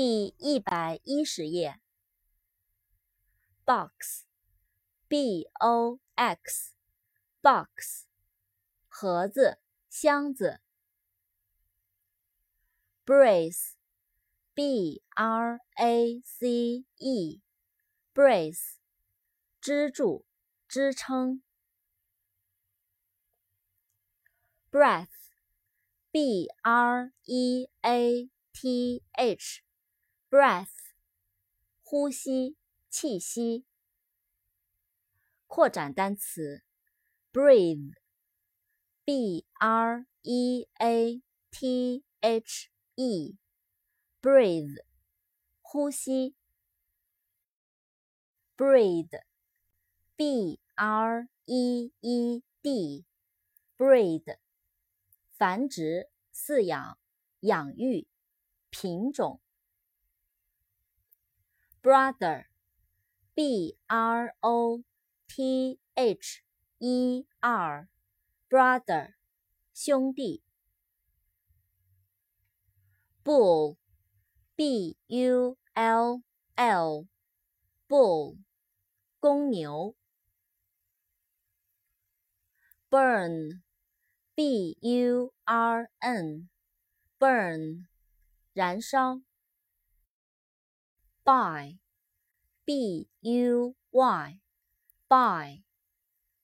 第一百一十页。box，b o x，box，盒子、箱子。brace，b r a c e，brace，支柱、支撑。breath，b r e a t h。breath，呼吸、气息。扩展单词，breathe，b r e a t h e，breathe，呼吸。breed，b r e e d，breed，繁殖、饲养、养育、品种。brother, b r o t h e r, brother, 兄弟。bull, b u l l, bull, 公牛。burn, b u r n, burn, 燃烧。 buy, b u y, buy,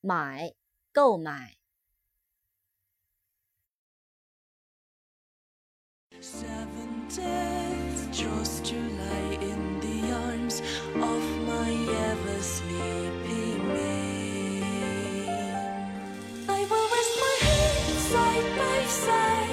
买，购买。Seven deaths just to lie in the arms of my ever sleeping man. I will rest my head side by side.